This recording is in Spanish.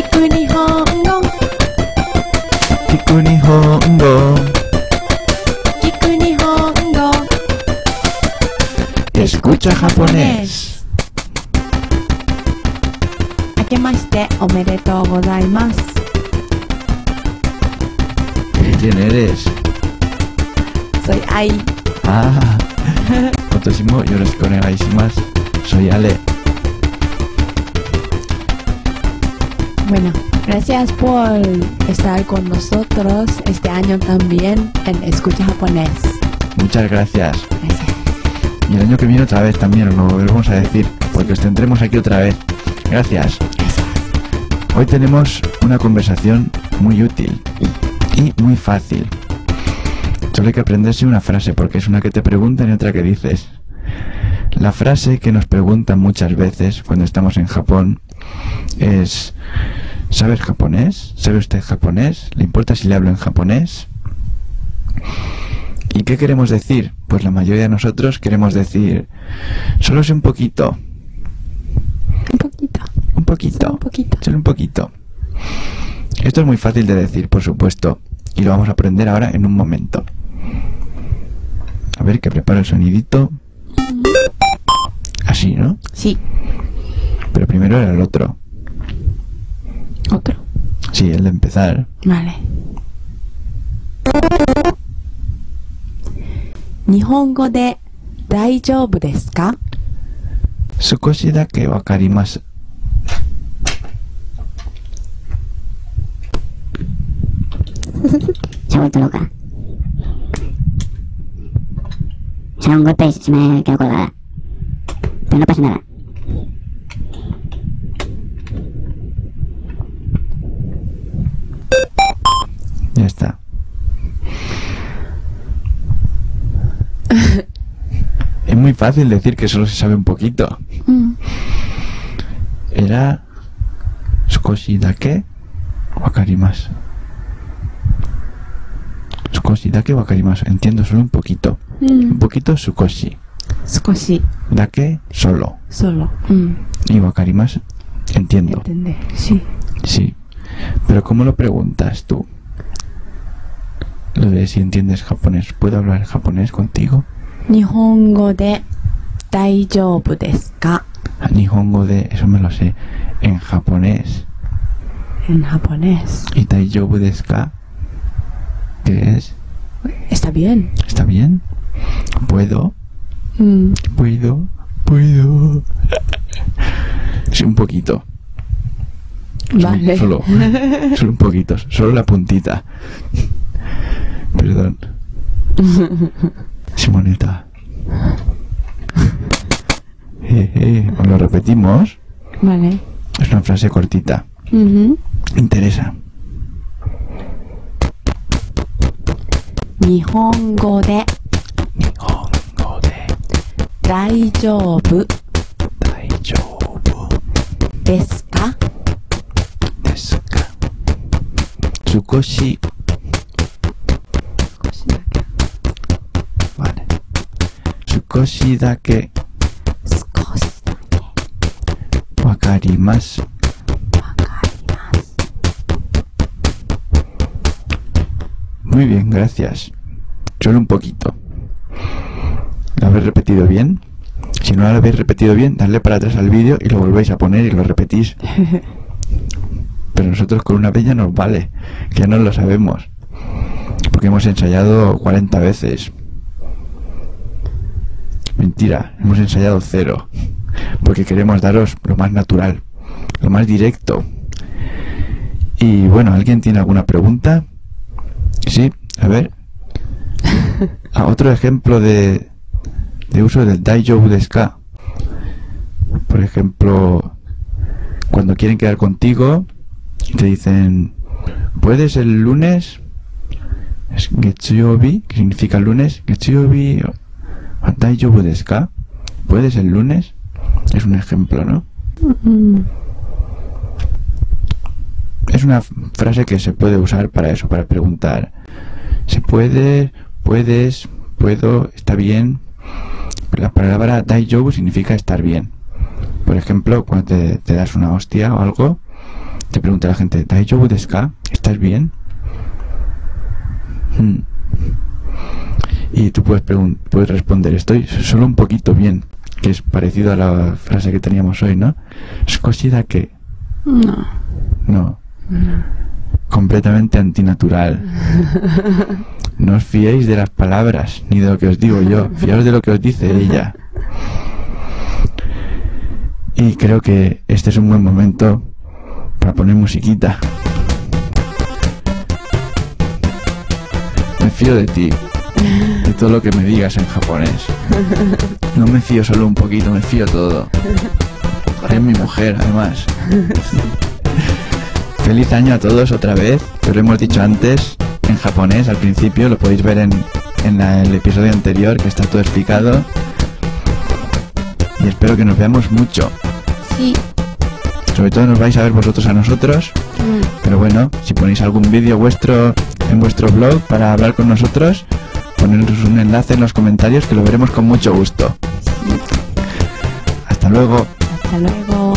Kikuni Hongo Kikuni Hongo Kikuni Hongo Escucha japonés ¿Quién eres? Soy Ai Ah, 今年もよろしくお願いします。Soy Ale. Bueno, gracias por estar con nosotros este año también en Escucha Japonés. Muchas gracias. Gracias. Y el año que viene otra vez también lo volvemos a decir, porque os tendremos aquí otra vez. Gracias. Gracias. Hoy tenemos una conversación muy útil y muy fácil. Solo hay que aprenderse una frase porque es una que te preguntan y otra que dices. La frase que nos preguntan muchas veces cuando estamos en Japón es ¿Sabes japonés? ¿Sabe usted japonés? ¿Le importa si le hablo en japonés? ¿Y qué queremos decir? Pues la mayoría de nosotros queremos decir solo sé un poquito, Un poquito. un poquito. Solo un poquito. Solo un poquito. Esto es muy fácil de decir, por supuesto, y lo vamos a aprender ahora en un momento. A ver, que preparo el sonidito. Así, ¿no? Sí. Pero primero era el otro. ¿Otro? Sí, el de empezar. Vale. 日本語で大丈夫ですか少しだけわかります。喋ったのかちゃんごと一命教これは。手伸ばしなら。muy fácil decir que solo se sabe un poquito. Mm. Era Skoshi dake wakarimasu. Skoshi dake wakarimasu. Entiendo solo un poquito. Mm. Un poquito sukoshi. Sukoshi. Dake solo. Solo. Mm. Y wakarimasu. Entiendo. Entender, sí. Sí. Pero ¿cómo lo preguntas tú? Lo de si entiendes japonés. ¿Puedo hablar japonés contigo? 日本語で大丈夫ですか A Nihongo de... Eso me lo sé. En japonés. En japonés. ¿Y daijoubu desu ka? ¿Qué es? Está bien. ¿Está bien? ¿Puedo? うん。 Puedo, puedo. Sí, un poquito. Solo- Vale. Solo, solo un poquito. Solo la puntita. Perdón. Simonita. eh, eh, os lo repetimos. Vale. Es una frase cortita. Uh -huh. Interesa. Nihongo de. Nihongo de. Daijoubu. Daijoubu. Desu ka? Tsukoshi Tsukoshi dake 少しだけ wakarimasu. わかります。 Muy bien, gracias. Solo un poquito. ¿Lo habéis repetido bien? Si no lo habéis repetido bien, dadle para atrás al vídeo y lo volvéis a poner y lo repetís. Pero nosotros con una vez ya nos vale, que ya no lo sabemos. Porque hemos ensayado 40 veces. Mentira, hemos ensayado cero. Porque queremos daros lo más natural, lo más directo. Y bueno, ¿alguien tiene alguna pregunta? Sí, a ver. Ah, otro ejemplo de, de uso del Daijoubu desu ka. Por ejemplo, cuando quieren quedar contigo te dicen, ¿puedes el lunes? Es Getsuyobi, que significa lunes. Getsuyobi desu ka. ¿Puedes el lunes? Es un ejemplo, ¿no? Es una frase que se puede usar para eso, para preguntar. ¿Se puede? ¿Puedes? ¿Puedo? ¿Está bien? La palabra daijoubu significa estar bien. Por ejemplo, cuando te, te das una hostia o algo, te pregunta la gente, ¿Daijoubu desu? ¿Estás bien? Hmm. Y tú puedes, puedes responder, estoy solo un poquito bien, que es parecido a la frase que teníamos hoy, ¿no? Skoshida que, No. no, completamente antinatural. No os fiéis de las palabras, ni de lo que os digo yo, fiaos de lo que os dice ella. Y creo que este es un buen momento para poner musiquita. Me fío de ti, de todo lo que me digas en japonés. No me fío solo un poquito, me fío todo. Eres mi mujer, además. Feliz año a todos otra vez, que os lo hemos dicho antes en japonés al principio, lo podéis ver en, en la- el episodio anterior que está todo explicado. Y espero que nos veamos mucho. Sí. Sobre todo nos vais a ver vosotros a nosotros. Mm. Pero bueno, si ponéis algún vídeo vuestro en vuestro blog para hablar con nosotros, ponernos un enlace en los comentarios que lo veremos con mucho gusto. Hasta luego. Hasta luego.